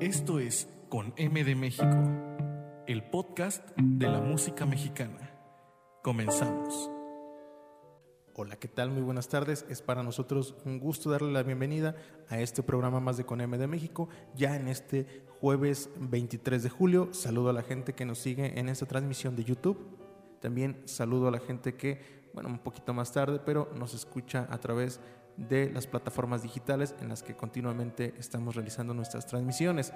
Esto es Con M de México, el podcast de la música mexicana. Comenzamos. Hola, ¿qué tal? Muy buenas tardes. Es para nosotros un gusto darle la bienvenida a este programa más de Con M de México, ya en este jueves 23 de julio. Saludo a la gente que nos sigue en esta transmisión de YouTube. También saludo a la gente que, bueno, un poquito más tarde, pero nos escucha a través de las plataformas digitales en las que continuamente estamos realizando nuestras transmisiones.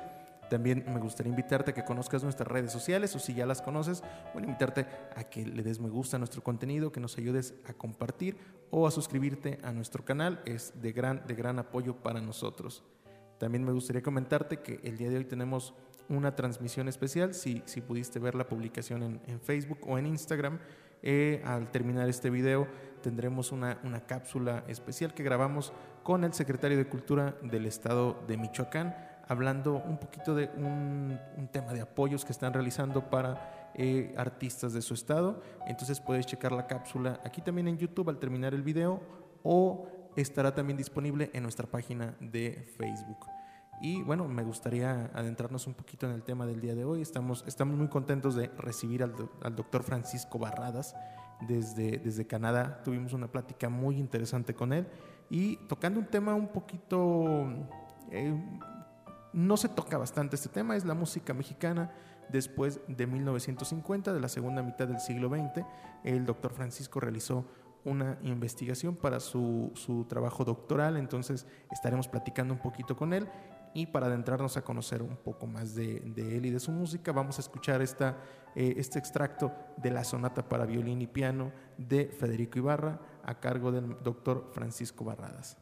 También me gustaría invitarte a que conozcas nuestras redes sociales o si ya las conoces, bueno, invitarte a que le des me gusta a nuestro contenido, que nos ayudes a compartir o a suscribirte a nuestro canal. Es de gran, de gran apoyo para nosotros. También me gustaría comentarte que el día de hoy tenemos una transmisión especial. Si, si pudiste ver la publicación en Facebook o en Instagram, eh, al terminar este video tendremos una, una cápsula especial que grabamos con el secretario de Cultura del Estado de Michoacán, hablando un poquito de un, tema de apoyos que están realizando para eh, artistas de su estado. Entonces puedes checar la cápsula aquí también en YouTube al terminar el video o estará también disponible en nuestra página de Facebook. Y bueno, me gustaría adentrarnos un poquito en el tema del día de hoy. Estamos, estamos muy contentos de recibir al, al doctor Francisco Barradas desde, desde Canadá. Tuvimos una plática muy interesante con él y tocando un tema un poquito... Eh, no se toca bastante este tema, es la música mexicana después de 1950, de la segunda mitad del siglo XX. El doctor Francisco realizó una investigación para su, su, trabajo doctoral, entonces estaremos platicando un poquito con él y para adentrarnos a conocer un poco más de, él y de su música, vamos a escuchar esta, eh, este extracto de la sonata para violín y piano de Federico Ibarra a cargo del doctor Francisco Barradas.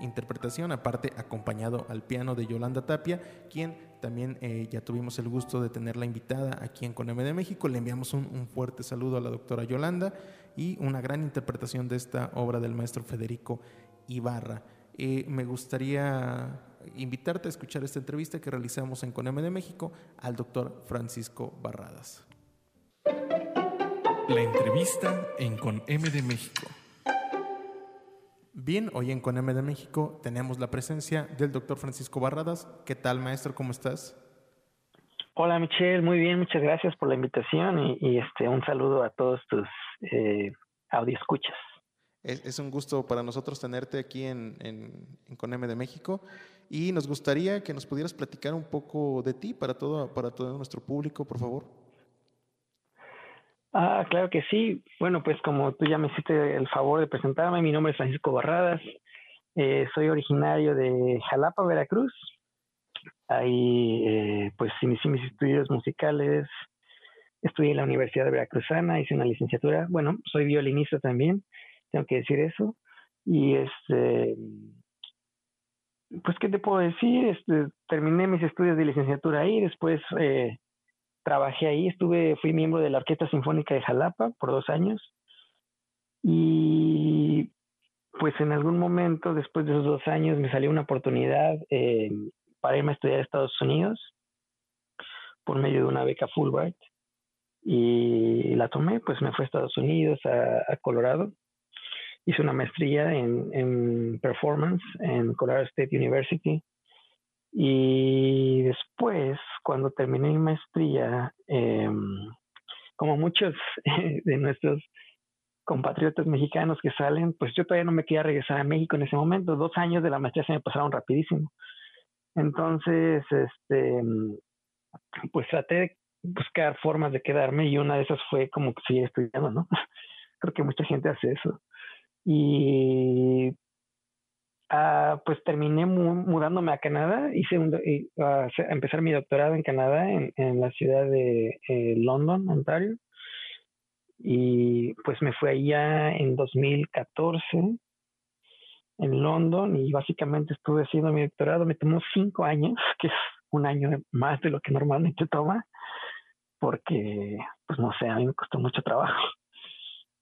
Interpretación, aparte acompañado al piano de Yolanda Tapia, quien también eh, ya tuvimos el gusto de tenerla invitada aquí en Coneme de México. Le enviamos un, fuerte saludo a la doctora Yolanda y una gran interpretación de esta obra del maestro Federico Ibarra. Eh, me gustaría invitarte a escuchar esta entrevista que realizamos en Coneme de México al doctor Francisco Barradas. La entrevista en Coneme de México. Bien, hoy en CONEM de México tenemos la presencia del doctor Francisco Barradas. ¿Qué tal, maestro? ¿Cómo estás? Hola, Michelle. Muy bien, muchas gracias por la invitación y, este un saludo a todos tus eh, escuchas. Es, un gusto para nosotros tenerte aquí en, en, en CONEM de México y nos gustaría que nos pudieras platicar un poco de ti para todo, para todo nuestro público, por favor. Ah, claro que sí. Bueno, pues como tú ya me hiciste el favor de presentarme, mi nombre es Francisco Barradas. Eh, soy originario de Jalapa, Veracruz. Ahí, eh, pues, inicié mis estudios musicales. Estudié en la Universidad de Veracruzana, hice una licenciatura. Bueno, soy violinista también, tengo que decir eso. Y este, pues, ¿qué te puedo decir? Este, terminé mis estudios de licenciatura ahí, después eh, trabajé ahí, estuve, fui miembro de la Orquesta Sinfónica de Jalapa por dos años. Y pues en algún momento después de esos dos años me salió una oportunidad eh, para irme a estudiar a Estados Unidos por medio de una beca Fulbright. Y la tomé, pues me fui a Estados Unidos, a, Colorado. Hice una maestría en performance en Colorado State University y después, cuando terminé mi maestría, em, como muchos de nuestros compatriotas mexicanos que salen, pues yo todavía no me quería regresar a México en ese momento. Dos años de la maestría se me pasaron rapidísimo. Entonces, este, pues traté de buscar formas de quedarme y una de esas fue como que seguir estudiando, ¿no? Creo que mucha gente hace eso. Y Ah, pues terminé mudándome a Canadá, hice un, a empezar mi doctorado en Canadá, en, la ciudad de eh, London, Ontario. Y pues me fui allá en 2014 en London y básicamente estuve haciendo mi doctorado. Me tomó cinco años, que es un año más de lo que normalmente toma, porque, pues no sé, a mí me costó mucho trabajo.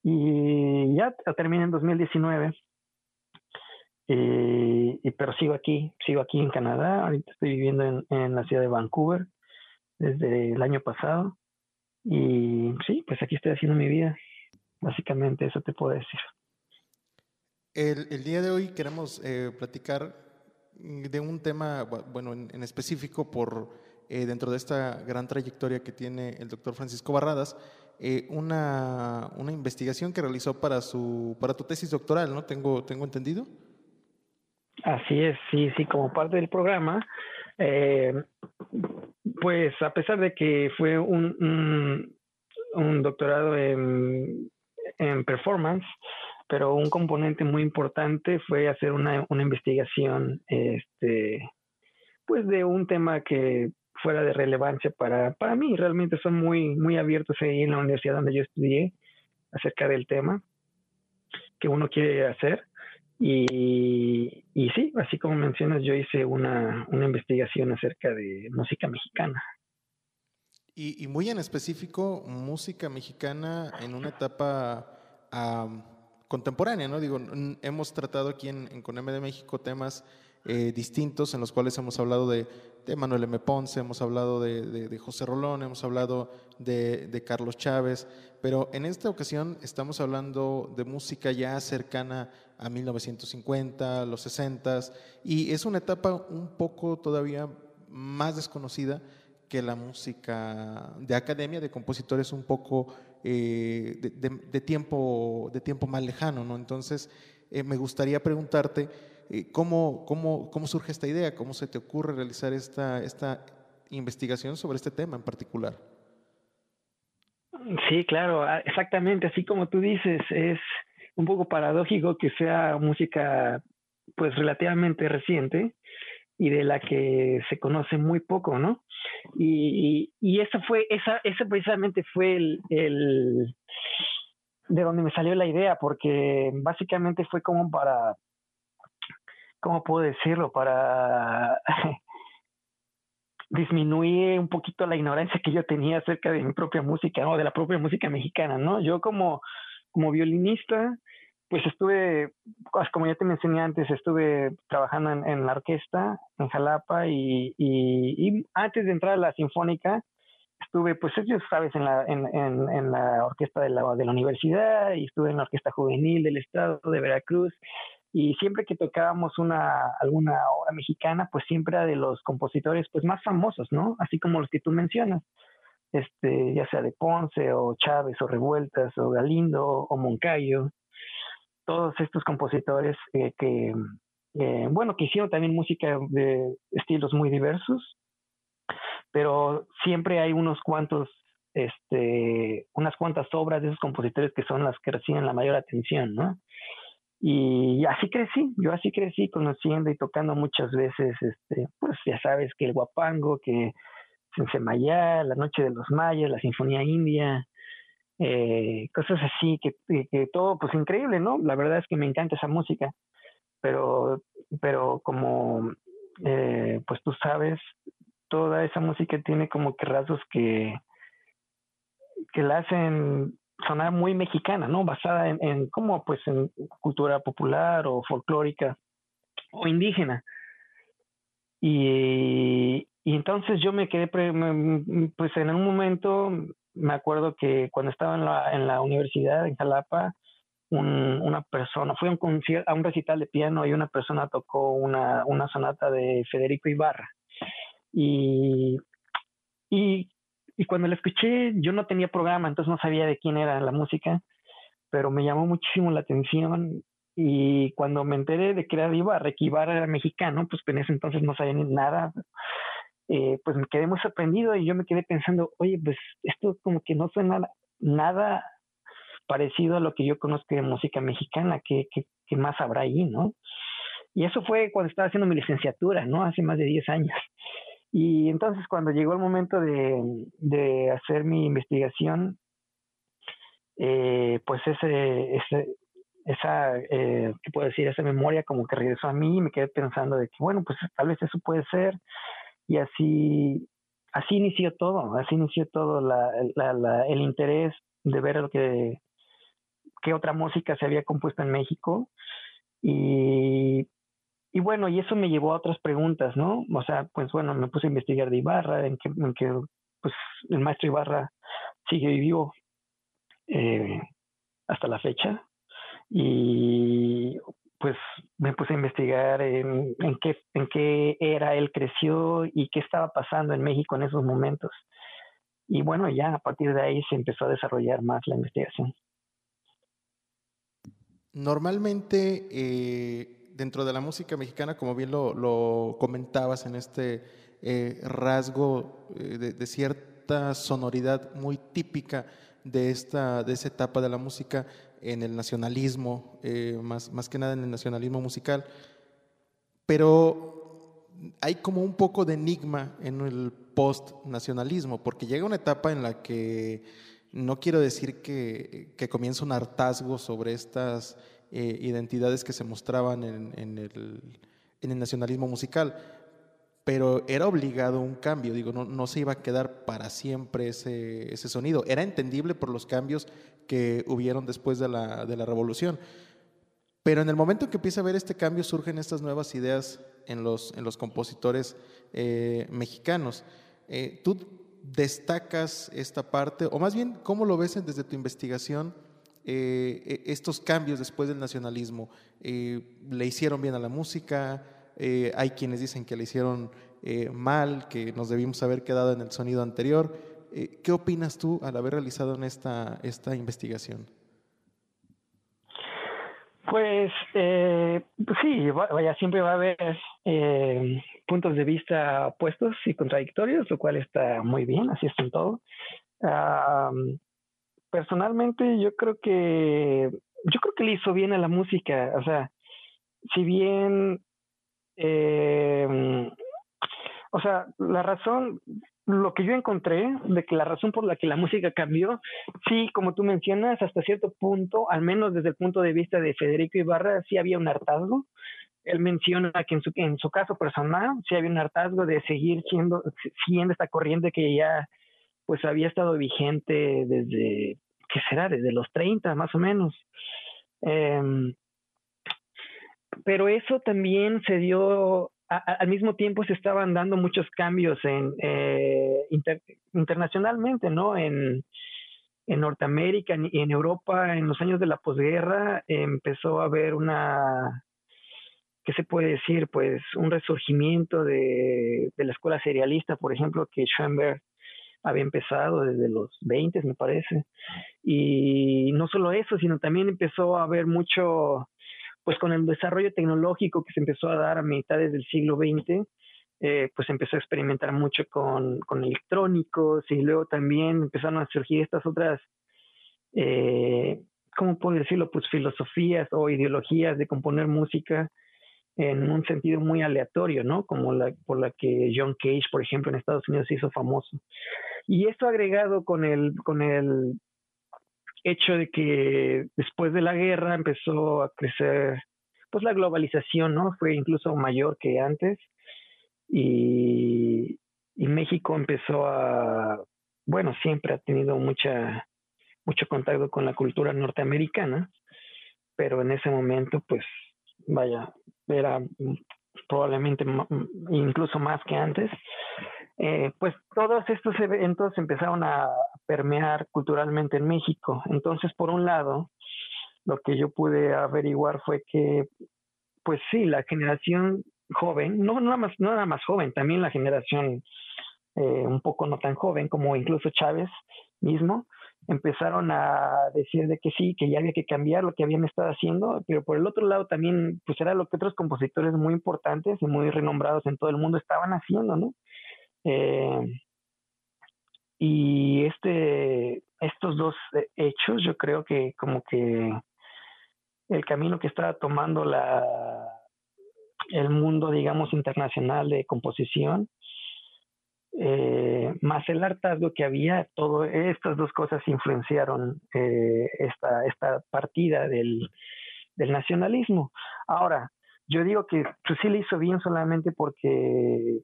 Y ya terminé en 2019 eh, y, pero sigo aquí, sigo aquí en Canadá. Ahorita estoy viviendo en, en, la ciudad de Vancouver desde el año pasado. Y sí, pues aquí estoy haciendo mi vida. Básicamente eso te puedo decir. El, el día de hoy queremos eh, platicar de un tema, bueno, en, específico por eh, dentro de esta gran trayectoria que tiene el doctor Francisco Barradas, eh, una, una, investigación que realizó para su para tu tesis doctoral, ¿no? Tengo tengo entendido. Así es, sí, sí, como parte del programa, eh, pues a pesar de que fue un, un, doctorado en, en, performance, pero un componente muy importante fue hacer una, una investigación, este, pues de un tema que fuera de relevancia para, para mí. Realmente son muy, muy abiertos ahí en la universidad donde yo estudié acerca del tema que uno quiere hacer. Y, y sí, así como mencionas, yo hice una, una investigación acerca de música mexicana. Y, y, muy en específico, música mexicana en una etapa contemporánea, ¿no? Digo, hemos tratado aquí en, en Coneme de México temas eh, distintos en los cuales hemos hablado de, Manuel M. Ponce, hemos hablado de, de, José Rolón, hemos hablado de, Carlos Chávez, pero en esta ocasión estamos hablando de música ya cercana a 1950, los 60, y es una etapa un poco todavía más desconocida que la música de academia, de compositores un poco eh, de, tiempo, de tiempo más lejano, ¿no? Entonces, eh, me gustaría preguntarte, ¿Cómo, cómo, cómo surge esta idea? ¿Cómo se te ocurre realizar esta, esta investigación sobre este tema en particular? Sí, claro, ah, exactamente, así como tú dices, es un poco paradójico que sea música pues relativamente reciente y de la que se conoce muy poco, ¿no? Y, y, esa fue, esa, ese precisamente fue el, el, de donde me salió la idea, porque básicamente fue como para ¿cómo puedo decirlo? Para disminuir un poquito la ignorancia que yo tenía acerca de mi propia música o de la propia música mexicana, ¿no? Yo como, como violinista, pues estuve, como ya te mencioné antes, estuve trabajando en, la orquesta en Jalapa y, y, antes de entrar a la sinfónica, estuve, pues ya sabes, en la, en, en, la orquesta de la, de la universidad y estuve en la orquesta juvenil del estado de Veracruz y siempre que tocábamos una alguna obra mexicana, pues siempre era de los compositores pues más famosos, ¿no? Así como los que tú mencionas, este, ya sea de Ponce o Chávez o Revueltas o Galindo o Moncayo, todos estos compositores eh, que, eh, bueno, que hicieron también música de estilos muy diversos, pero siempre hay unos cuantos, este, unas cuantas obras de esos compositores que son las que reciben la mayor atención, ¿no? Y así crecí, yo así crecí conociendo y tocando muchas veces, este, pues ya sabes que el guapango, que Sensemayá, la noche de los mayas, la sinfonía india, eh, cosas así, que, que, todo, pues increíble, ¿no? La verdad es que me encanta esa música, pero, pero como, eh, pues tú sabes, toda esa música tiene como que rasgos que, que la hacen sonar muy mexicana, ¿no? Basada en, en como pues en cultura popular o folclórica o indígena. Y, entonces yo me quedé, pues en un momento, me acuerdo que cuando estaba en la, universidad en Jalapa, un, una persona, fui a un, recital de piano y una persona tocó una, sonata de Federico Ibarra. Y y cuando la escuché, yo no tenía programa, entonces no sabía de quién era la música, pero me llamó muchísimo la atención. Y cuando me enteré de que era Ibarra, que Ibarra era mexicano, pues en ese entonces no sabía nada, eh, pues me quedé muy sorprendido y yo me quedé pensando, oye, pues esto como que no suena nada parecido a lo que yo conozco de música mexicana, ¿qué, qué más habrá ahí, no? Y eso fue cuando estaba haciendo mi licenciatura, ¿no? Hace más de 10 años. Y entonces cuando llegó el momento de, de hacer mi investigación, eh, pues ese, ese esa, eh, ¿qué puedo decir? Esa memoria como que regresó a mí y me quedé pensando de que, bueno, pues tal vez eso puede ser. Y así, así inició todo, así inició todo la, la, la, el interés de ver lo que, qué otra música se había compuesto en México. Y y bueno, y eso me llevó a otras preguntas, ¿no? O sea, pues bueno, me puse a investigar de Ibarra, en que, en que pues el maestro Ibarra sigue vivo eh, hasta la fecha. Y pues me puse a investigar en, qué, en qué era él creció y qué estaba pasando en México en esos momentos. Y bueno, ya a partir de ahí se empezó a desarrollar más la investigación. Normalmente eh, dentro de la música mexicana, como bien lo, comentabas en este eh, rasgo eh, de, cierta sonoridad muy típica de, esta, de esa etapa de la música en el nacionalismo, eh, más, más que nada en el nacionalismo musical, pero hay como un poco de enigma en el post-nacionalismo, porque llega una etapa en la que no quiero decir que, que comienza un hartazgo sobre estas eh, identidades que se mostraban en, el, nacionalismo musical, pero era obligado un cambio, digo, no, se iba a quedar para siempre ese, sonido, era entendible por los cambios que hubieron después de la, revolución. Pero en el momento que empieza a ver este cambio surgen estas nuevas ideas en los, en los compositores eh, mexicanos. Eh, ¿Tú destacas esta parte, o más bien, cómo lo ves desde tu investigación? Eh, e, estos cambios después del nacionalismo eh, le hicieron bien a la música, eh, hay quienes dicen que le hicieron mal, que nos debimos haber quedado en el sonido anterior. ¿Qué opinas tú al haber realizado esta, esta investigación? Pues, pues sí, vaya, siempre va a haber puntos de vista opuestos y contradictorios, lo cual está muy bien, así es en todo personalmente yo creo que yo creo que le hizo bien a la música, o sea, si bien eh, o sea, la razón, lo que yo encontré de que la razón por la que la música cambió, sí, como tú mencionas, hasta cierto punto, al menos desde el punto de vista de Federico Ibarra, sí había un hartazgo. Él menciona que en su, en su caso personal sí había un hartazgo de seguir siendo, siguiendo esta corriente que ya pues había estado vigente desde, ¿qué será? Desde los 30 más o menos. Em, pero eso también se dio, al mismo tiempo se estaban dando muchos cambios eh, internacionalmente, ¿no? En, en Norteamérica y en Europa, en los años de la posguerra, empezó a haber una, ¿qué se puede decir? Pues un resurgimiento de, de la escuela serialista, por ejemplo, que Schoenberg había empezado desde los 20, me parece. Y no solo eso, sino también empezó a haber mucho, pues con el desarrollo tecnológico que se empezó a dar a mitades del siglo XX, eh, pues empezó a experimentar mucho con, con, electrónicos y luego también empezaron a surgir estas otras, eh, ¿cómo puedo decirlo? Pues filosofías o ideologías de componer música en un sentido muy aleatorio, ¿no? Como la por la que John Cage, por ejemplo, en Estados Unidos se hizo famoso. Y esto agregado con el, con el hecho de que después de la guerra empezó a crecer, pues la globalización, ¿no? Fue incluso mayor que antes. Y, y México empezó a, bueno, siempre ha tenido mucha, mucho contacto con la cultura norteamericana, pero en ese momento, pues, vaya, era probablemente incluso más que antes. Eh, pues todos estos eventos empezaron a permear culturalmente en México. Entonces, por un lado, lo que yo pude averiguar fue que, pues sí, la generación joven, no nada más, no nada más joven, también la generación eh, un poco no tan joven, como incluso Chávez mismo, empezaron a decir de que sí, que ya había que cambiar lo que habían estado haciendo, pero por el otro lado también, pues era lo que otros compositores muy importantes y muy renombrados en todo el mundo estaban haciendo, ¿no? Eh, y este, estos dos hechos, yo creo que como que el camino que estaba tomando la, el mundo, digamos, internacional de composición, eh, más el hartazgo que había, todo estas dos cosas influenciaron eh, esta, partida del, del nacionalismo. Ahora, yo digo que pues, sí le hizo bien solamente porque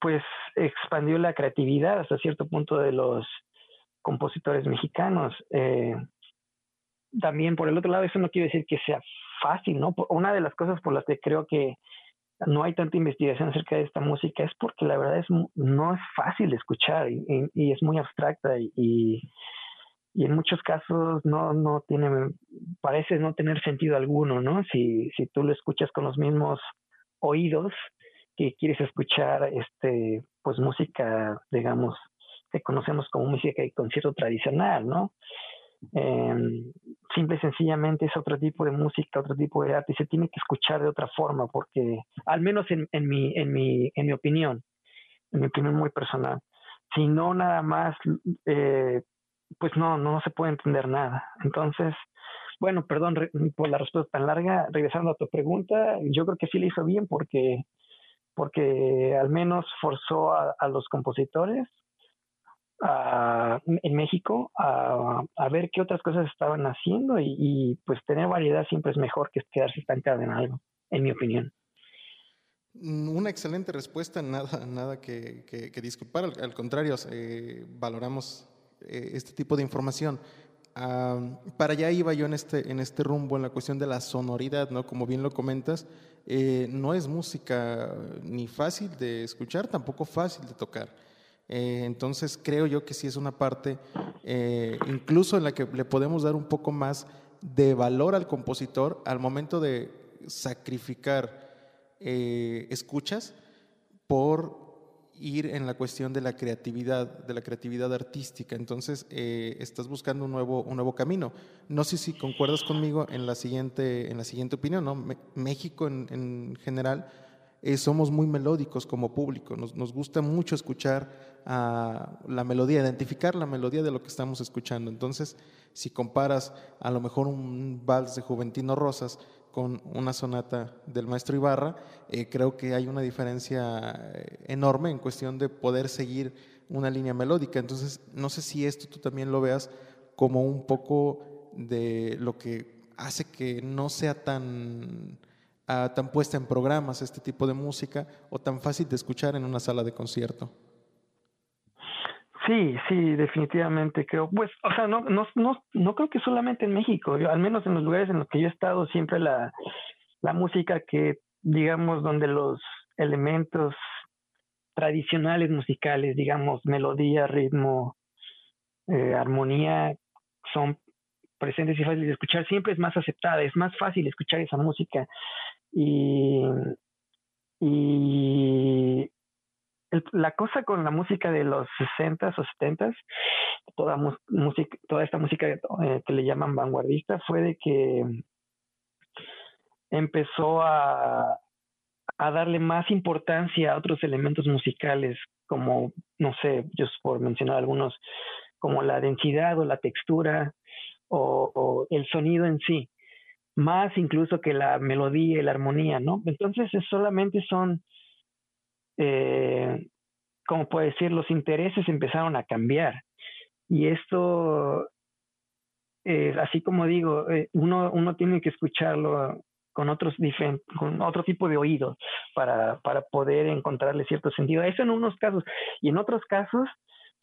pues expandió la creatividad hasta cierto punto de los compositores mexicanos. Eh, también por el otro lado, eso no quiere decir que sea fácil, ¿no? Una de las cosas por las que creo que no hay tanta investigación acerca de esta música es porque la verdad es no es fácil de escuchar y, es muy abstracta y, en muchos casos no, no tiene, parece no tener sentido alguno, ¿no? Si, si tú lo escuchas con los mismos oídos, que quieres escuchar este pues música digamos que conocemos como música de concierto tradicional no eh, simple y sencillamente es otro tipo de música otro tipo de arte y se tiene que escuchar de otra forma porque al menos en, mi en mi en mi opinión en mi opinión muy personal si no nada más eh, pues no no se puede entender nada entonces bueno, perdón por la respuesta tan larga. Regresando a tu pregunta, yo creo que sí le hizo bien porque porque al menos forzó a, los compositores en México a, ver qué otras cosas estaban haciendo y, pues tener variedad siempre es mejor que quedarse estancado en algo, en mi opinión. Mm, una excelente respuesta, nada, nada que, disculpar, al, contrario, eh, valoramos este tipo de información. para allá iba yo en este, en este rumbo, en la cuestión de la sonoridad, ¿no? Como bien lo comentas, eh, no es música ni fácil de escuchar, tampoco fácil de tocar. Eh, entonces creo yo que sí es una parte eh, incluso en la que le podemos dar un poco más de valor al compositor al momento de sacrificar escuchas por ir en la cuestión de la creatividad, de la creatividad artística. Entonces, eh, estás buscando un nuevo, un nuevo camino. No sé si concuerdas conmigo en la siguiente, en la siguiente opinión, ¿no? México en, general eh, somos muy melódicos como público. Nos, gusta mucho escuchar a la melodía, identificar la melodía de lo que estamos escuchando. Entonces, si comparas a lo mejor un vals de Juventino Rosas con una sonata del maestro Ibarra, eh, creo que hay una diferencia eh, enorme en cuestión de poder seguir una línea melódica. Entonces, no sé si esto tú también lo veas como un poco de lo que hace que no sea tan tan puesta en programas este tipo de música o tan fácil de escuchar en una sala de concierto. Sí, sí, definitivamente creo. Pues, o sea, no, no, no, no creo que solamente en México. Yo, al menos en los lugares en los que yo he estado, siempre la, la música que, digamos, donde los elementos tradicionales musicales, digamos, melodía, ritmo, eh, armonía, son presentes y fáciles de escuchar, siempre es más aceptada, es más fácil escuchar esa música. Y, y la cosa con la música de los 60s o 70s, toda, música, toda esta música eh, que le llaman vanguardista, fue de que empezó a, a darle más importancia a otros elementos musicales, como, no sé, yo por mencionar algunos, como la densidad o la textura o, el sonido en sí, más incluso que la melodía y la armonía, ¿no? Entonces solamente son, eh, como puedo decir, los intereses empezaron a cambiar. Y esto, eh, así como digo, eh, uno, uno tiene que escucharlo con otros con otro tipo de oídos para, para poder encontrarle cierto sentido. Eso en unos casos. Y en otros casos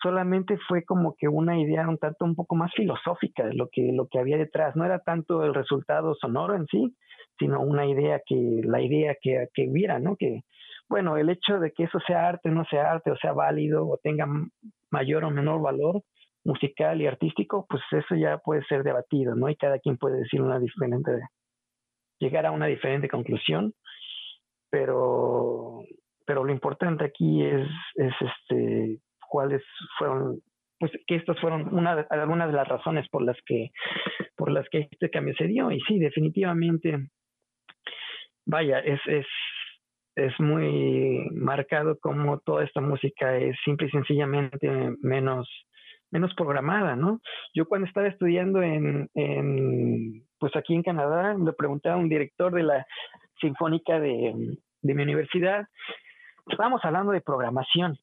solamente fue como que una idea un tanto un poco más filosófica de lo que, lo que había detrás. No era tanto el resultado sonoro en sí, sino una idea que, la idea que, que hubiera, ¿no? Que, bueno, el hecho de que eso sea arte, no sea arte, o sea válido, o tenga mayor o menor valor musical y artístico, pues eso ya puede ser debatido, ¿no? Y cada quien puede decir una diferente llegar a una diferente conclusión, pero, pero lo importante aquí es, es este, cuáles fueron, pues que estas fueron una, algunas de las razones por las que, por las que este cambio se dio. Y sí, definitivamente, vaya, es, es, es muy marcado como toda esta música es simple y sencillamente menos menos programada, ¿no? Yo cuando estaba estudiando en, en pues aquí en Canadá, le pregunté a un director de la Sinfónica de, de mi universidad, estábamos hablando de programación,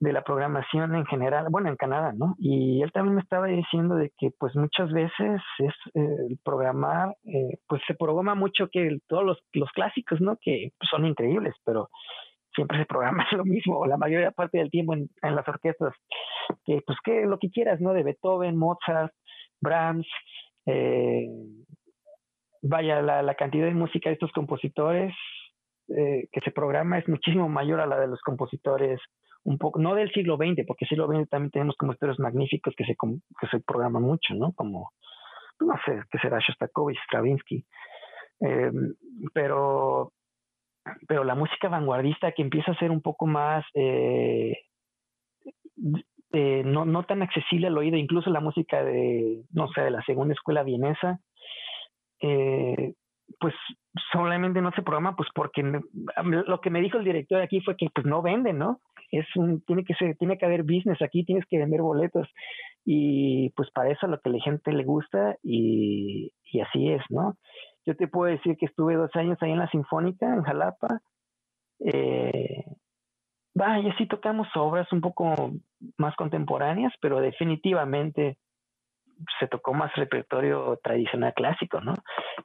de la programación en general, bueno, en Canadá, ¿no? Y él también me estaba diciendo de que pues muchas veces es eh, programar, eh, pues se programa mucho que todos los, los clásicos, ¿no? Que son increíbles, pero siempre se programa lo mismo, la mayoría parte del tiempo en, en las orquestas, que pues que lo que quieras, ¿no? De Beethoven, Mozart, Brahms, eh, vaya, la, la, cantidad de música de estos compositores eh, que se programa es muchísimo mayor a la de los compositores un poco, no del siglo XX, porque el siglo XX también tenemos compositores magníficos que se, que se programan mucho, ¿no? Como, no sé, qué será Shostakovich, Stravinsky. Eh, pero pero la música vanguardista que empieza a ser un poco más eh, no, no tan accesible al oído, incluso la música de, no sé, de la segunda escuela vienesa, eh, pues solamente no se programa, pues porque lo que me dijo el director aquí fue que pues no venden, ¿no? Es un, tiene que ser, tiene que haber business aquí, tienes que vender boletos y pues para eso lo que la gente le gusta y, y así es, ¿no? Yo te puedo decir que estuve dos años ahí en la Sinfónica, en Jalapa. Eh, vaya, sí tocamos obras un poco más contemporáneas, pero definitivamente se tocó más repertorio tradicional clásico, ¿no?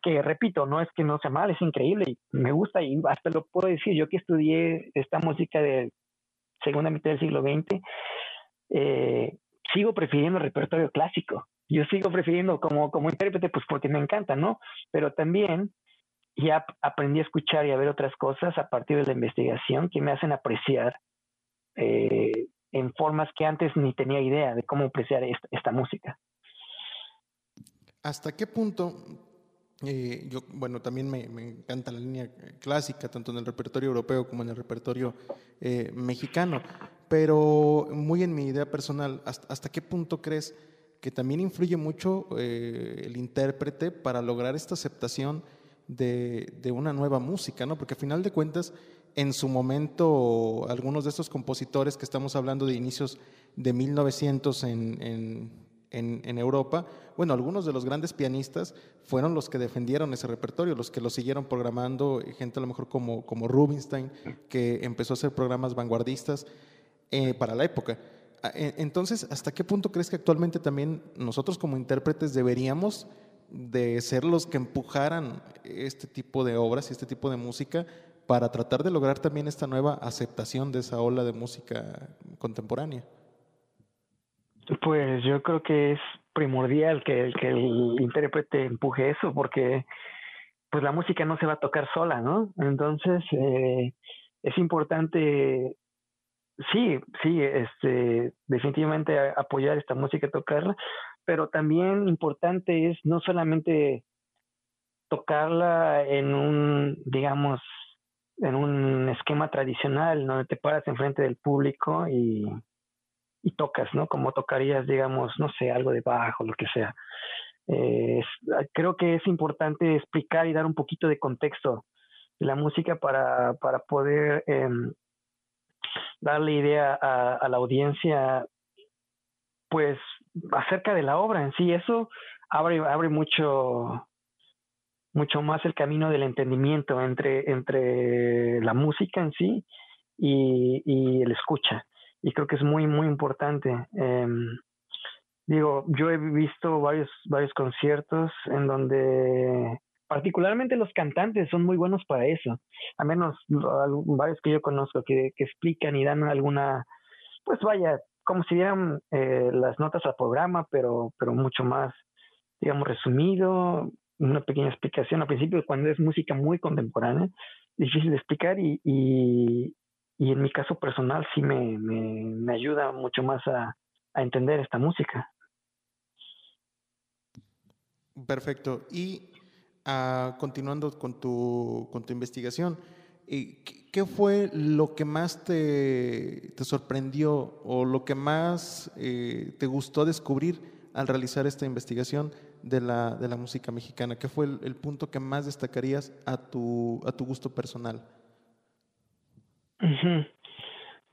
Que repito, no es que no sea mal, es increíble y me gusta y hasta lo puedo decir, yo que estudié esta música de segunda mitad del siglo XX, eh, sigo prefiriendo el repertorio clásico yo sigo prefiriendo como, como intérprete, pues porque me encanta, ¿no? Pero también ya aprendí a escuchar y a ver otras cosas a partir de la investigación que me hacen apreciar eh, en formas que antes ni tenía idea de cómo apreciar esta, música. ¿Hasta qué punto eh, yo, bueno, también me, encanta la línea clásica, tanto en el repertorio europeo como en el repertorio eh, mexicano, pero muy en mi idea personal, ¿hasta, hasta qué punto crees que también influye mucho eh, el intérprete para lograr esta aceptación de, de, una nueva música, ¿no? Porque al final de cuentas, en su momento, algunos de estos compositores que estamos hablando de inicios de 1900 en, en, en, Europa, bueno, algunos de los grandes pianistas fueron los que defendieron ese repertorio, los que lo siguieron programando, gente a lo mejor como, como Rubinstein, que empezó a hacer programas vanguardistas eh, para la época. Ah, entonces, ¿hasta qué punto crees que actualmente también nosotros como intérpretes deberíamos de ser los que empujaran este tipo de obras y este tipo de música para tratar de lograr también esta nueva aceptación de esa ola de música contemporánea? Pues yo creo que es primordial que, que el intérprete empuje eso, porque pues la música no se va a tocar sola, ¿no? Entonces eh, es importante, sí, sí, este, definitivamente apoyar esta música, tocarla, pero también importante es no solamente tocarla en un, digamos, en un esquema tradicional, donde te paras enfrente del público y, y tocas, ¿no? Como tocarías, digamos, no sé, algo de bajo, lo que sea. Eh, creo que es importante explicar y dar un poquito de contexto de la música para, para poder eh, darle idea a, a, la audiencia, pues, acerca de la obra en sí. Eso abre, abre mucho, mucho más el camino del entendimiento entre, entre la música en sí y, y el escucha y creo que es muy, muy importante. Em, digo, yo he visto varios, varios conciertos en donde particularmente los cantantes son muy buenos para eso, a menos varios que yo conozco que, que explican y dan alguna, pues vaya, como si dieran eh, las notas al programa, pero, pero mucho más, digamos, resumido, una pequeña explicación al principio cuando es música muy contemporánea, difícil de explicar y, y en mi caso personal sí me, me, ayuda mucho más a, a, entender esta música. Perfecto. Y uh, continuando con tu, con tu investigación, eh, ¿qué fue lo que más te, te sorprendió o lo que más eh, te gustó descubrir al realizar esta investigación de la, de la música mexicana? ¿Qué fue el, el punto que más destacarías a tu, a tu gusto personal?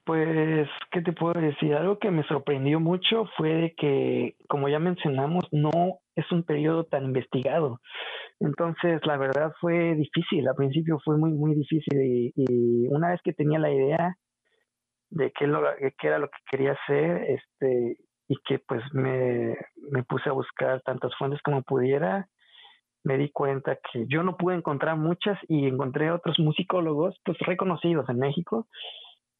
Pues, ¿qué te puedo decir? Algo que me sorprendió mucho fue de que, como ya mencionamos, no es un periodo tan investigado. Entonces, la verdad fue difícil. Al principio fue muy, muy difícil. Y, una vez que tenía la idea de qué, lo, qué era lo que quería hacer, este, y que pues me, me puse a buscar tantas fuentes como pudiera, me di cuenta que yo no pude encontrar muchas y encontré otros musicólogos pues reconocidos en México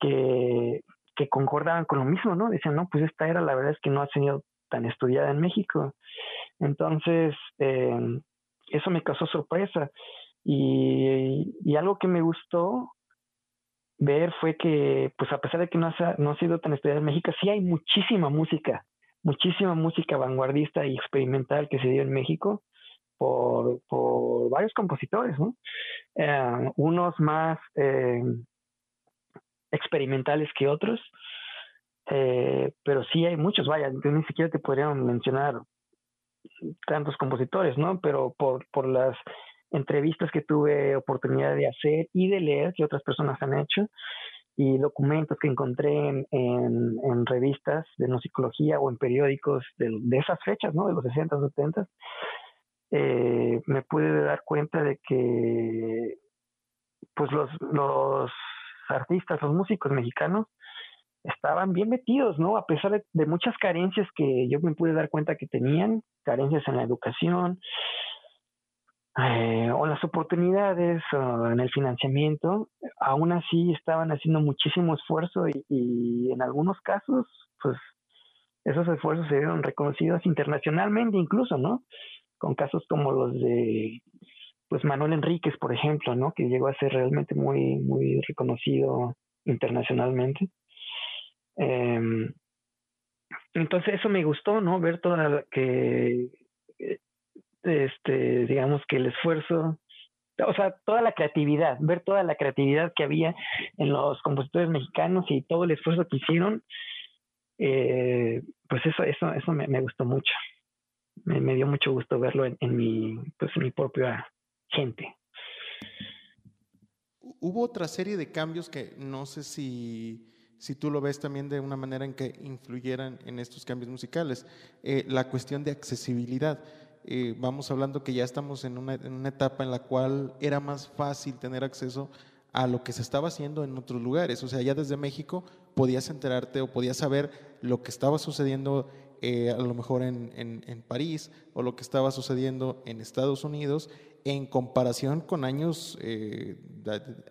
que, que concordaban con lo mismo, ¿no? Decían, no, pues esta era la verdad es que no ha sido tan estudiada en México. Entonces, eh, eso me causó sorpresa. Y, y, algo que me gustó ver fue que, pues a pesar de que no ha, no ha sido tan estudiada en México, sí hay muchísima música, muchísima música vanguardista y experimental que se dio en México por, por varios compositores, ¿no? Eh, unos más eh, experimentales que otros, eh, pero sí hay muchos, vaya, ni siquiera te podría mencionar tantos compositores, ¿no? Pero por, por las entrevistas que tuve oportunidad de hacer y de leer que otras personas han hecho y documentos que encontré en, en, revistas de no psicología o en periódicos de, de, esas fechas, ¿no? De los 60, 70, eh, me pude dar cuenta de que pues los, los artistas, los músicos mexicanos estaban bien metidos, ¿no? A pesar de, muchas carencias que yo me pude dar cuenta que tenían, carencias en la educación, eh, o las oportunidades, o en el financiamiento, aún así estaban haciendo muchísimo esfuerzo y, y en algunos casos, pues esos esfuerzos se vieron reconocidos internacionalmente incluso, ¿no? Con casos como los de pues Manuel Enríquez, por ejemplo, ¿no? Que llegó a ser realmente muy, muy reconocido internacionalmente. Em, entonces eso me gustó, ¿no? Ver toda que, este, digamos que el esfuerzo, o sea, toda la creatividad, ver toda la creatividad que había en los compositores mexicanos y todo el esfuerzo que hicieron, eh, pues eso, eso, eso me gustó mucho me, dio mucho gusto verlo en, mi, pues, mi propia gente. Hubo otra serie de cambios que no sé si, si tú lo ves también de una manera en que influyeran en estos cambios musicales. Eh, la cuestión de accesibilidad. Eh, vamos hablando que ya estamos en una, en una etapa en la cual era más fácil tener acceso a lo que se estaba haciendo en otros lugares. O sea, ya desde México podías enterarte o podías saber lo que estaba sucediendo eh, a lo mejor en, en, París o lo que estaba sucediendo en Estados Unidos en comparación con años, eh,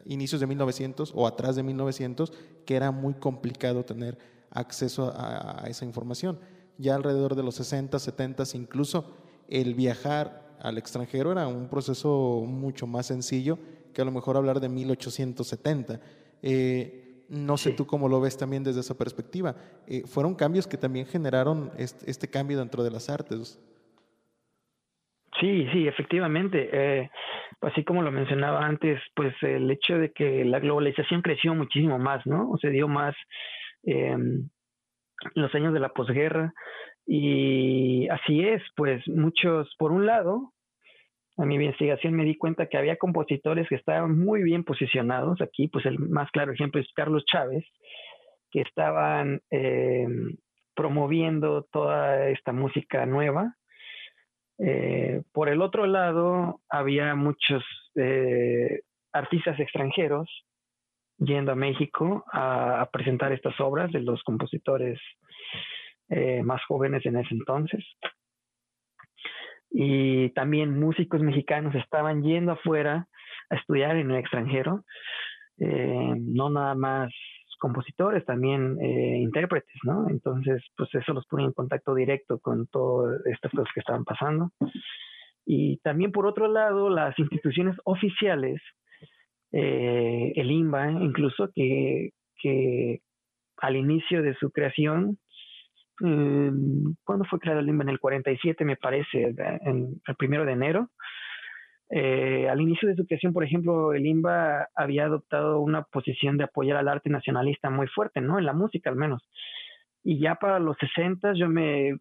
inicios de 1900 o atrás de 1900, que era muy complicado tener acceso a, esa información. Ya alrededor de los 60, 70, incluso el viajar al extranjero era un proceso mucho más sencillo que a lo mejor hablar de 1870. Eh, no sé tú cómo lo ves también desde esa perspectiva. Eh, fueron cambios que también generaron este, este, cambio dentro de las artes. Sí, sí, efectivamente. Eh, así como lo mencionaba antes, pues el hecho de que la globalización creció muchísimo más, ¿no? O se dio más en los años de la posguerra. Y así es, pues muchos, por un lado, a mi investigación me di cuenta que había compositores que estaban muy bien posicionados. Aquí, pues el más claro ejemplo es Carlos Chávez, que estaban eh, promoviendo toda esta música nueva. Eh, por el otro lado, había muchos eh, artistas extranjeros yendo a México a, presentar estas obras de los compositores más jóvenes en ese entonces y también músicos mexicanos estaban yendo afuera a estudiar en el extranjero, eh, no nada más compositores, también eh, intérpretes, ¿no? Entonces, pues eso los pone en contacto directo con todas estas cosas que estaban pasando. Y también, por otro lado, las instituciones oficiales, eh, el IMBA incluso, que, que al inicio de su creación eh, ¿cuándo fue creado el INBA? En el 47, me parece, en, el primero de enero. Eh, al inicio de su creación, por ejemplo, el INBA había adoptado una posición de apoyar al arte nacionalista muy fuerte, ¿no? En la música al menos. Y ya para los 60 yo me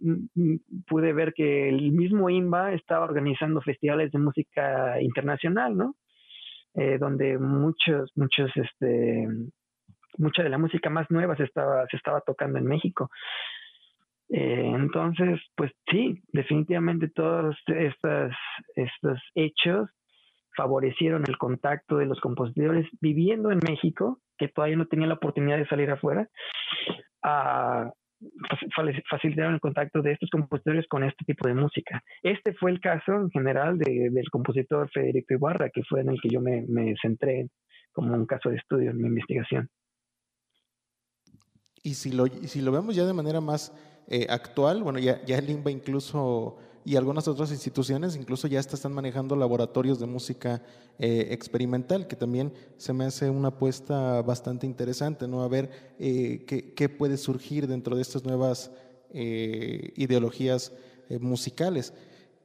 pude ver que el mismo INBA estaba organizando festivales de música internacional, ¿no? Eh, donde muchos, muchos, este, mucha de la música más nueva se estaba, se estaba tocando en México. Eh, entonces, pues sí, definitivamente todos estos, estos hechos favorecieron el contacto de los compositores viviendo en México, que todavía no tenían la oportunidad de salir afuera, a facilitaron el contacto de estos compositores con este tipo de música. Este fue el caso en general de, del compositor Federico Ibarra, que fue en el que yo me, me centré como un caso de estudio en mi investigación. Y si lo, si lo vemos ya de manera más eh, actual, bueno, ya, el INBA incluso y algunas otras instituciones incluso ya están manejando laboratorios de música eh, experimental, que también se me hace una apuesta bastante interesante, ¿no? A ver eh, qué, qué, puede surgir dentro de estas nuevas ideologías musicales.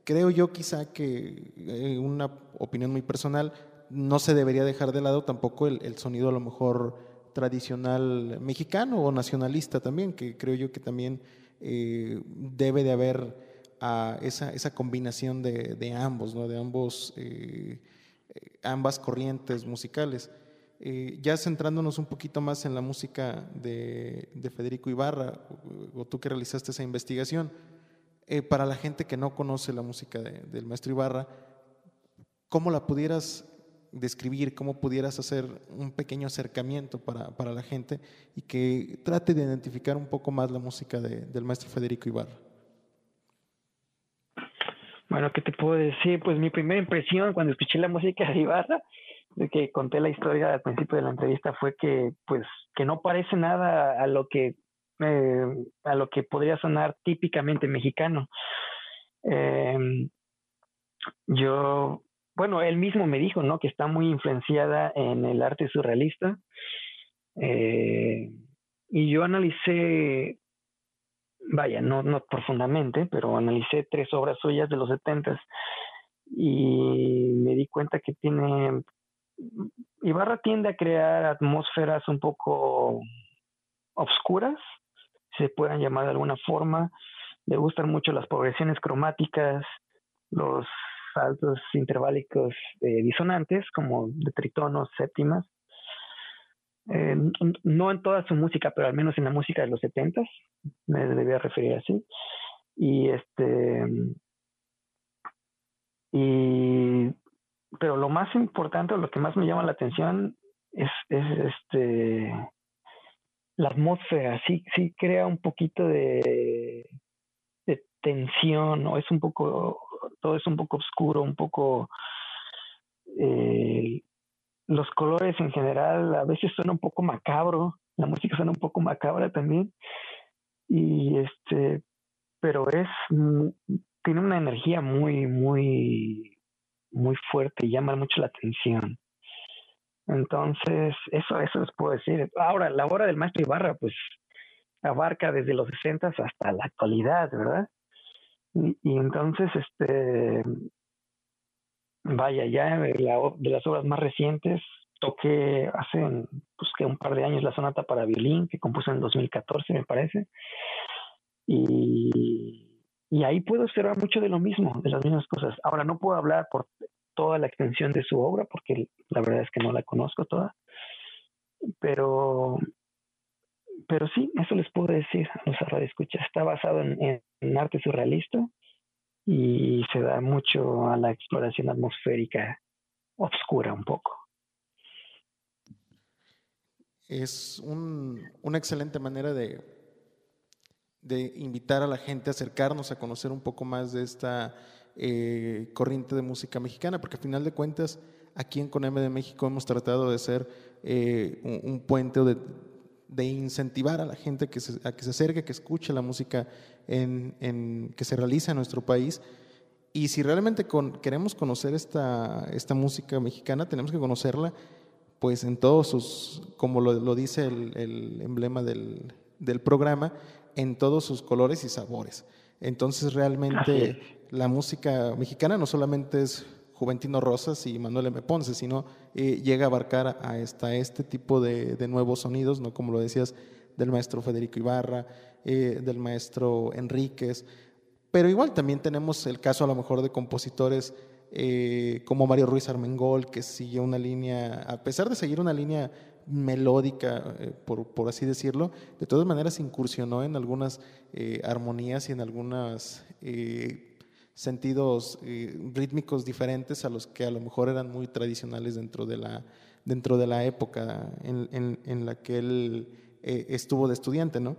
Creo yo quizá que, una opinión muy personal, no se debería dejar de lado tampoco el, el sonido a lo mejor tradicional mexicano o nacionalista también, que creo yo que también eh, debe de haber ah, esa, esa, combinación de, de, ambos, ¿no? de ambos, eh, eh, ambas corrientes musicales. ya centrándonos un poquito más en la música de, de Federico Ibarra, o, tú que realizaste esa investigación, para la gente que no conoce la música del maestro Ibarra, ¿cómo la pudieras describir, cómo pudieras hacer un pequeño acercamiento para, para, la gente y que trate de identificar un poco más la música del maestro Federico Ibarra. Bueno, ¿qué te puedo decir? Pues mi primera impresión cuando escuché la música de Ibarra, de que conté la historia al principio de la entrevista, fue que, pues, que no parece nada a lo que, eh, a lo que podría sonar típicamente mexicano. Eh, yo bueno, él mismo me dijo, ¿no? Que está muy influenciada en el arte surrealista. Eh, y yo analicé, vaya, no, no profundamente, pero analicé tres obras suyas de los setentas y me di cuenta que tiene, Ibarra tiende a crear atmósferas un poco obscuras, se puedan llamar de alguna forma. Le gustan mucho las progresiones cromáticas, los saltos interválicos eh, disonantes, como de tritonos, séptimas. Eh, no en toda su música, pero al menos en la música de los setentas, me debía referir así. Y este. Y. Pero lo más importante, lo que más me llama la atención es, es este. La atmósfera, sí, sí crea un poquito de tensión o es un poco, todo es un poco oscuro, un poco... Eh, los colores en general a veces suena un poco macabro, la música suena un poco macabra también. Y este, pero es, tiene una energía muy, muy, muy fuerte y llama mucho la atención. Entonces, eso, eso les puedo decir. Ahora, la obra del maestro Ibarra, pues, abarca desde los 60 hasta la actualidad, ¿verdad? Y, entonces, este, vaya, ya de, las obras más recientes, toqué hace pues, que un par de años la sonata para violín, que compuso en 2014, me parece. Y, y ahí puedo observar mucho de lo mismo, de las mismas cosas. Ahora, no puedo hablar por toda la extensión de su obra, porque la verdad es que no la conozco toda, pero, pero sí, eso les puedo decir a los escucha Está basado en, arte surrealista y se da mucho a la exploración atmosférica oscura un poco. Es una excelente manera de, de invitar a la gente a acercarnos a conocer un poco más de esta eh, corriente de música mexicana, porque al final de cuentas, aquí en CONEME de México hemos tratado de ser eh, un, puente o de, incentivar a la gente que se, a que se acerque, que escuche la música en, que se realiza en nuestro país. Y si realmente queremos conocer esta, esta música mexicana, tenemos que conocerla pues en todos sus, como lo, dice el, emblema del, del programa, en todos sus colores y sabores. Entonces realmente la música mexicana no solamente es Juventino Rosas y Manuel M. Ponce, sino eh, llega a abarcar a este tipo de, nuevos sonidos, ¿no? como lo decías, del maestro Federico Ibarra, eh, del maestro Enríquez, pero igual también tenemos el caso a lo mejor de compositores eh, como Mario Ruiz Armengol, que sigue una línea, a pesar de seguir una línea melódica, por, así decirlo, de todas maneras incursionó en algunas armonías y en algunos eh, sentidos rítmicos diferentes a los que a lo mejor eran muy tradicionales dentro de la, dentro de la época en, la que él estuvo de estudiante. ¿no?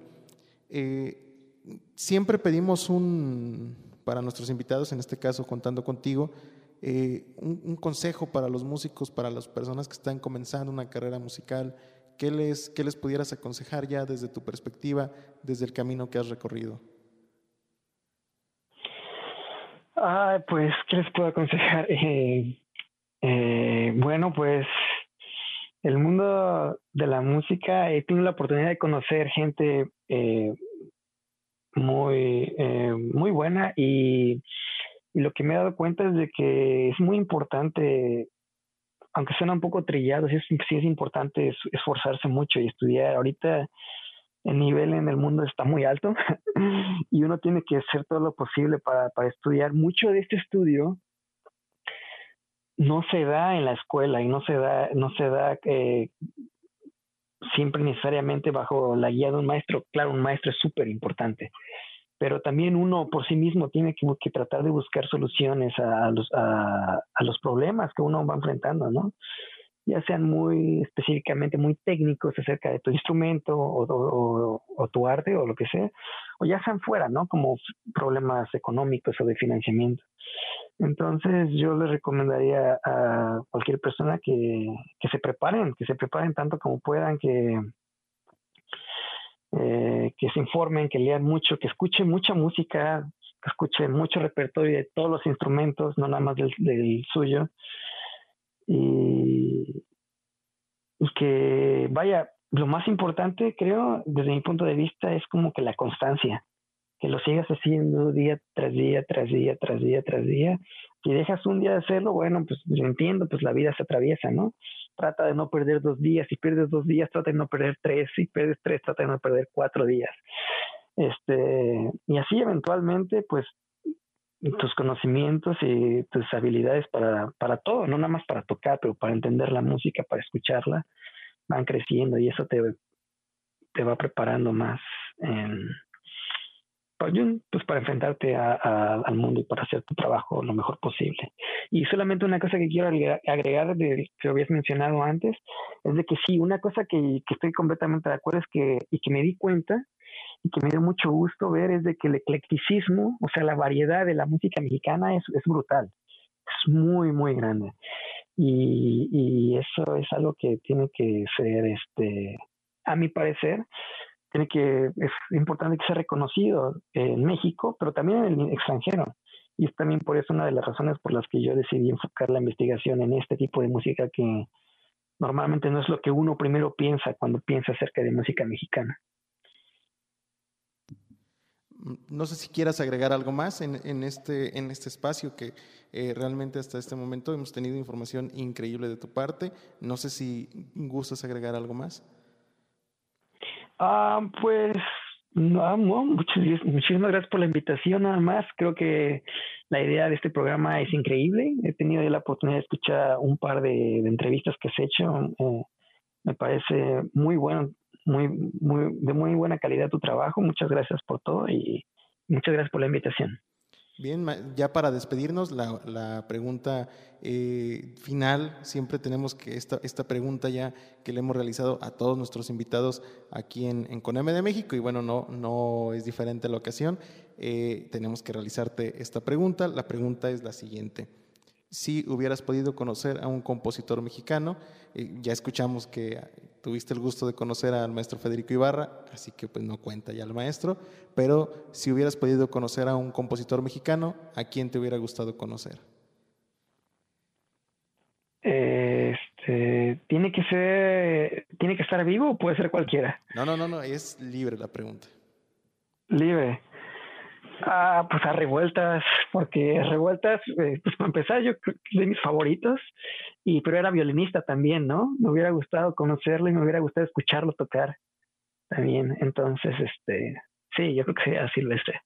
siempre pedimos un, para nuestros invitados, en este caso contando contigo, eh, un, consejo para los músicos, para las personas que están comenzando una carrera musical, ¿qué les, qué les pudieras aconsejar ya desde tu perspectiva, desde el camino que has recorrido? Ah, pues, ¿qué les puedo aconsejar? Eh, eh, bueno, pues el mundo de la música, he tenido la oportunidad de conocer gente muy, muy buena y lo que me he dado cuenta es de que es muy importante, aunque suena un poco trillado, es, sí es importante esforzarse mucho y estudiar. Ahorita el nivel en el mundo está muy alto y uno tiene que hacer todo lo posible para, para estudiar. Mucho de este estudio no se da en la escuela y no se da, no se da eh, siempre necesariamente bajo la guía de un maestro. Claro, un maestro es súper importante, pero también uno por sí mismo tiene que, tratar de buscar soluciones a los, a, los problemas que uno va enfrentando, ¿no? Ya sean muy específicamente muy técnicos acerca de tu instrumento o, o, tu arte o lo que sea, o ya sean fuera, ¿no? Como problemas económicos o de financiamiento. Entonces yo les recomendaría a cualquier persona que, que se preparen, que se preparen tanto como puedan, que, eh, que se informen, que lean mucho, que escuchen mucha música, que escuchen mucho repertorio de todos los instrumentos, no nada más del, suyo. Y, que, vaya, lo más importante, creo, desde mi punto de vista, es como que la constancia, que lo sigas haciendo día tras día, tras día, tras día, tras día. Si dejas un día de hacerlo, bueno, pues entiendo, pues la vida se atraviesa, ¿no? trata de no perder dos días, si pierdes dos días, trata de no perder tres, si pierdes tres, trata de no perder cuatro días. Este, y así eventualmente, pues, tus conocimientos y tus habilidades para, para todo, no nada más para tocar, pero para entender la música, para escucharla, van creciendo y eso te, te va preparando más en, pues, pues para enfrentarte al mundo y para hacer tu trabajo lo mejor posible. Y solamente una cosa que quiero agregar de que habías mencionado antes, es de que sí, una cosa que, estoy completamente de acuerdo es que, y que me di cuenta, y que me dio mucho gusto ver es de que el eclecticismo, o sea, la variedad de la música mexicana es, es brutal, es muy, muy grande. Y, y, eso es algo que tiene que ser, este, a mi parecer, tiene que, es importante que sea reconocido en México, pero también en el extranjero. Y es también por eso una de las razones por las que yo decidí enfocar la investigación en este tipo de música que normalmente no es lo que uno primero piensa cuando piensa acerca de música mexicana. No sé si quieras agregar algo más en, este, este espacio que eh, realmente hasta este momento hemos tenido información increíble de tu parte. No sé si gustas agregar algo más. Ah, pues no, muchísimas gracias por la invitación nada más. Creo que la idea de este programa es increíble. He tenido la oportunidad de escuchar un par de, entrevistas que has hecho. Eh, me parece muy bueno, muy, muy, de muy buena calidad tu trabajo. Muchas gracias por todo y muchas gracias por la invitación. Bien, ya para despedirnos, la, la pregunta eh, final, siempre tenemos que esta, esta pregunta ya que le hemos realizado a todos nuestros invitados aquí en, en Coneme de México, y bueno, no, no es diferente la ocasión, eh, tenemos que realizarte esta pregunta. La pregunta es la siguiente si hubieras podido conocer a un compositor mexicano. Eh, ya escuchamos que tuviste el gusto de conocer al maestro Federico Ibarra, así que pues no cuenta ya el maestro, pero si hubieras podido conocer a un compositor mexicano, ¿a quién te hubiera gustado conocer? Este, tiene que ser, tiene que estar vivo o puede ser cualquiera. No, no, no, no, es libre la pregunta. Libre. Ah, pues a revueltas, porque revueltas, eh, pues para empezar, yo creo que es de mis favoritos, y pero era violinista también, ¿no? Me hubiera gustado conocerlo y me hubiera gustado escucharlo tocar también. Entonces, este, sí, yo creo que sería Silvestre.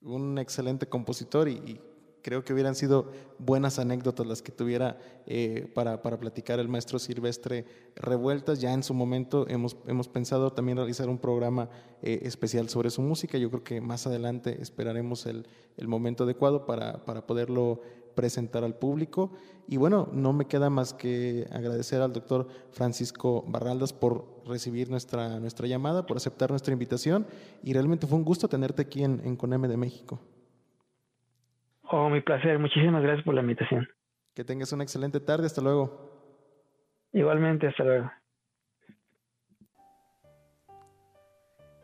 Un excelente compositor y creo que hubieran sido buenas anécdotas las que tuviera eh, para, para, platicar el maestro Silvestre Revueltas. Ya en su momento hemos, hemos pensado también realizar un programa eh, especial sobre su música. Yo creo que más adelante esperaremos el, el momento adecuado para, para poderlo presentar al público. Y bueno, no me queda más que agradecer al doctor Francisco Barraldas por recibir nuestra, nuestra llamada, por aceptar nuestra invitación y realmente fue un gusto tenerte aquí en, en CONEME de México. Oh, mi placer. Muchísimas gracias por la invitación. Que tengas una excelente tarde. Hasta luego. Igualmente, hasta luego.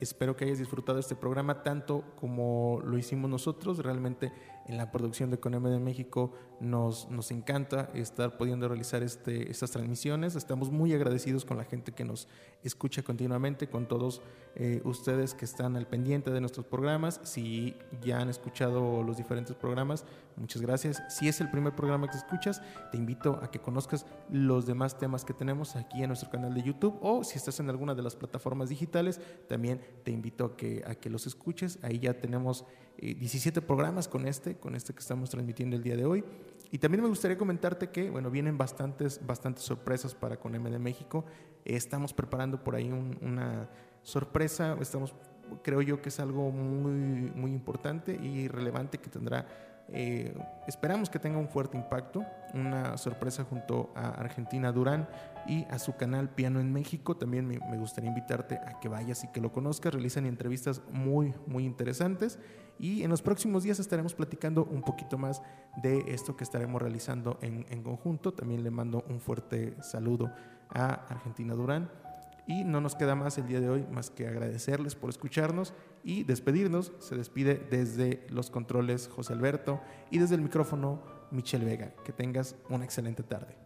Espero que hayas disfrutado este programa tanto como lo hicimos nosotros. Realmente en la producción de Coneme de México nos, nos encanta estar pudiendo realizar este, estas transmisiones. Estamos muy agradecidos con la gente que nos escucha continuamente, con todos eh, ustedes que están al pendiente de nuestros programas. Si ya han escuchado los diferentes programas, muchas gracias. Si es el primer programa que escuchas, te invito a que conozcas los demás temas que tenemos aquí en nuestro canal de YouTube o si estás en alguna de las plataformas digitales, también te invito a que, a que los escuches. Ahí ya tenemos 17 eh, programas con este, con este que estamos transmitiendo el día de hoy. Y también me gustaría comentarte que, bueno, vienen bastantes, bastantes sorpresas para con M de México. estamos preparando por ahí una sorpresa, estamos, creo yo que es algo muy, muy importante y relevante que tendrá eh, esperamos que tenga un fuerte impacto, una sorpresa junto a Argentina Durán y a su canal Piano en México. También me, gustaría invitarte a que vayas y que lo conozcas. Realizan entrevistas muy, muy interesantes y en los próximos días estaremos platicando un poquito más de esto que estaremos realizando en, en conjunto. También le mando un fuerte saludo a Argentina Durán. Y no nos queda más el día de hoy más que agradecerles por escucharnos y despedirnos. Se despide desde los controles José Alberto y desde el micrófono Michelle Vega. Que tengas una excelente tarde.